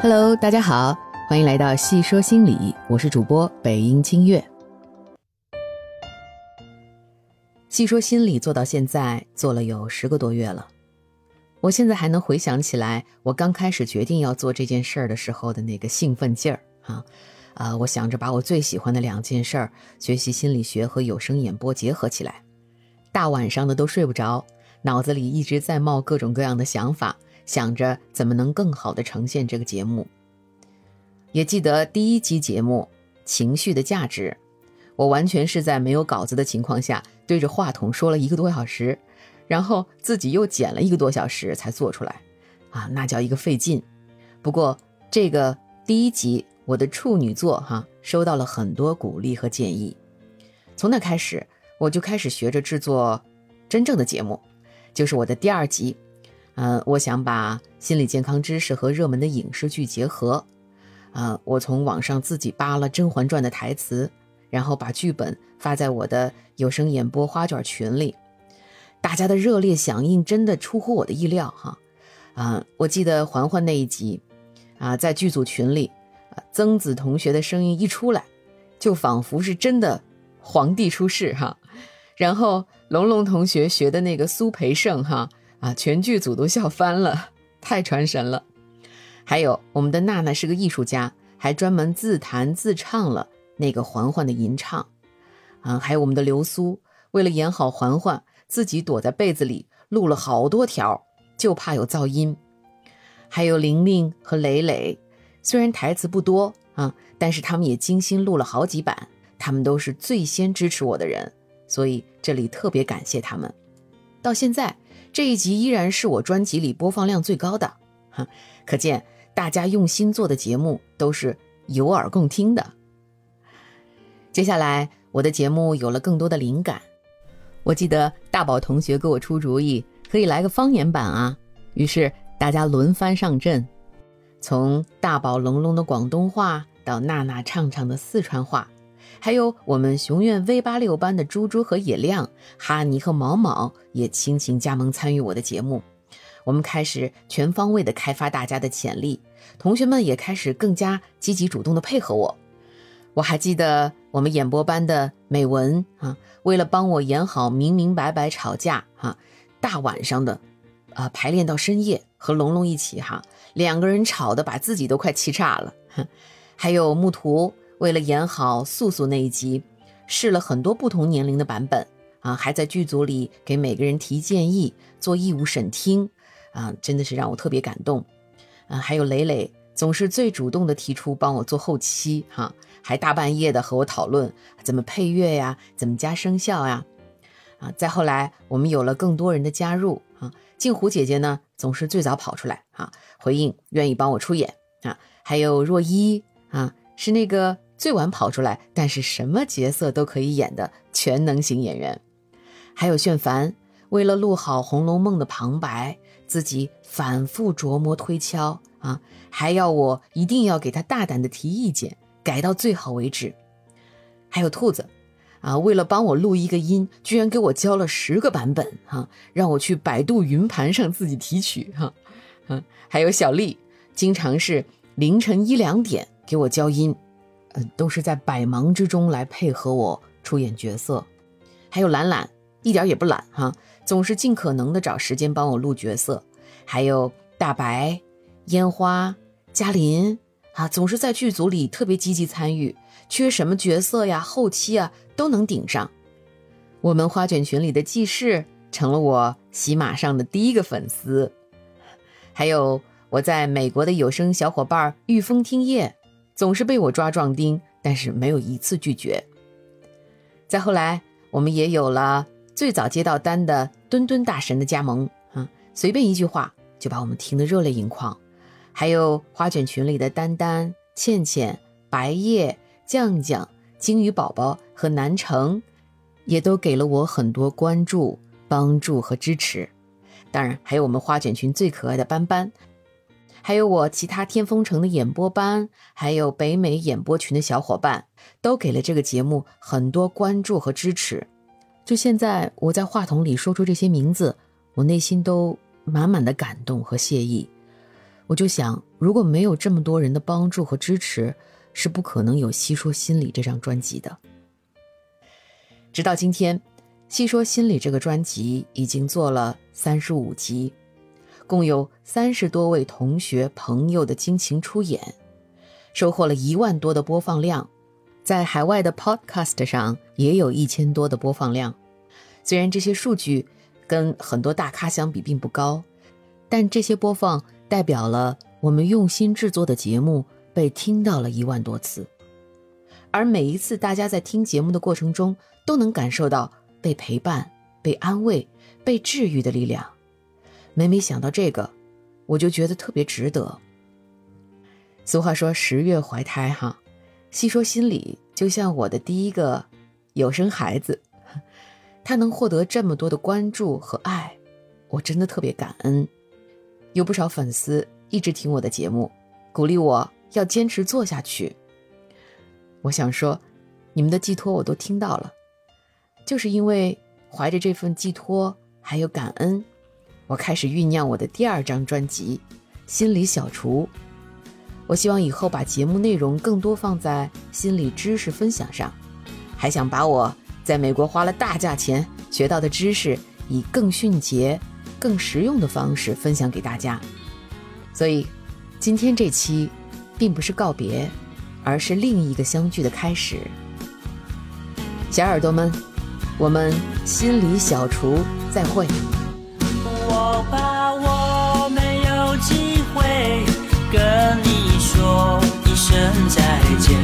Hello，大家好，欢迎来到细说心理，我是主播北音清月。细说心理做到现在做了有十个多月了，我现在还能回想起来，我刚开始决定要做这件事儿的时候的那个兴奋劲儿啊啊！我想着把我最喜欢的两件事儿——学习心理学和有声演播结合起来，大晚上的都睡不着，脑子里一直在冒各种各样的想法。想着怎么能更好的呈现这个节目，也记得第一期节目《情绪的价值》，我完全是在没有稿子的情况下对着话筒说了一个多小时，然后自己又剪了一个多小时才做出来，啊，那叫一个费劲。不过这个第一集我的处女作哈，收到了很多鼓励和建议，从那开始我就开始学着制作真正的节目，就是我的第二集。嗯，我想把心理健康知识和热门的影视剧结合。啊，我从网上自己扒了《甄嬛传》的台词，然后把剧本发在我的有声演播花卷群里。大家的热烈响应真的出乎我的意料哈。啊，我记得嬛嬛那一集，啊，在剧组群里，曾子同学的声音一出来，就仿佛是真的皇帝出世哈。然后龙龙同学学的那个苏培盛哈。啊，全剧组都笑翻了，太传神了。还有我们的娜娜是个艺术家，还专门自弹自唱了那个嬛嬛的吟唱。啊，还有我们的流苏，为了演好嬛嬛，自己躲在被子里录了好多条，就怕有噪音。还有玲玲和蕾蕾，虽然台词不多啊，但是他们也精心录了好几版，他们都是最先支持我的人，所以这里特别感谢他们。到现在。这一集依然是我专辑里播放量最高的，哈，可见大家用心做的节目都是有耳共听的。接下来我的节目有了更多的灵感，我记得大宝同学给我出主意，可以来个方言版啊，于是大家轮番上阵，从大宝隆隆的广东话到娜娜畅畅的四川话。还有我们熊院 V 八六班的猪猪和野亮、哈尼和毛毛也倾情加盟参与我的节目。我们开始全方位的开发大家的潜力，同学们也开始更加积极主动的配合我。我还记得我们演播班的美文啊，为了帮我演好明明白白吵架哈，大晚上的啊排练到深夜，和龙龙一起哈，两个人吵得把自己都快气炸了。还有木图。为了演好素素那一集，试了很多不同年龄的版本啊，还在剧组里给每个人提建议、做义务审听啊，真的是让我特别感动啊。还有磊磊总是最主动的提出帮我做后期哈，还大半夜的和我讨论怎么配乐呀，怎么加声效呀啊。再后来我们有了更多人的加入啊，镜湖姐姐呢总是最早跑出来啊，回应愿意帮我出演啊。还有若依啊，是那个。最晚跑出来，但是什么角色都可以演的全能型演员，还有炫凡，为了录好《红楼梦》的旁白，自己反复琢磨推敲啊，还要我一定要给他大胆的提意见，改到最好为止。还有兔子，啊，为了帮我录一个音，居然给我教了十个版本哈，让我去百度云盘上自己提取哈，嗯，还有小丽，经常是凌晨一两点给我教音。嗯，都是在百忙之中来配合我出演角色，还有懒懒，一点也不懒哈，总是尽可能的找时间帮我录角色。还有大白、烟花、嘉林啊，总是在剧组里特别积极参与，缺什么角色呀、后期啊都能顶上。我们花卷群里的记事成了我喜马上的第一个粉丝，还有我在美国的有声小伙伴御风听夜。总是被我抓壮丁，但是没有一次拒绝。再后来，我们也有了最早接到单的墩墩大神的加盟啊，随便一句话就把我们听得热泪盈眶。还有花卷群里的丹丹、倩倩、白叶、酱酱、鲸鱼宝宝和南城，也都给了我很多关注、帮助和支持。当然，还有我们花卷群最可爱的斑斑。还有我其他天风城的演播班，还有北美演播群的小伙伴，都给了这个节目很多关注和支持。就现在我在话筒里说出这些名字，我内心都满满的感动和谢意。我就想，如果没有这么多人的帮助和支持，是不可能有《细说心理》这张专辑的。直到今天，《细说心理》这个专辑已经做了三十五集，共有三十多位同学朋友的倾情出演，收获了一万多的播放量，在海外的 Podcast 上也有一千多的播放量。虽然这些数据跟很多大咖相比并不高，但这些播放。代表了我们用心制作的节目被听到了一万多次，而每一次大家在听节目的过程中都能感受到被陪伴、被安慰、被治愈的力量。每每想到这个，我就觉得特别值得。俗话说“十月怀胎”哈，细说心里就像我的第一个有生孩子，他能获得这么多的关注和爱，我真的特别感恩。有不少粉丝一直听我的节目，鼓励我要坚持做下去。我想说，你们的寄托我都听到了，就是因为怀着这份寄托还有感恩，我开始酝酿我的第二张专辑《心理小厨》。我希望以后把节目内容更多放在心理知识分享上，还想把我在美国花了大价钱学到的知识以更迅捷。更实用的方式分享给大家，所以今天这期并不是告别，而是另一个相聚的开始。小耳朵们，我们心理小厨再会。我怕我没有机会跟你说一声再见，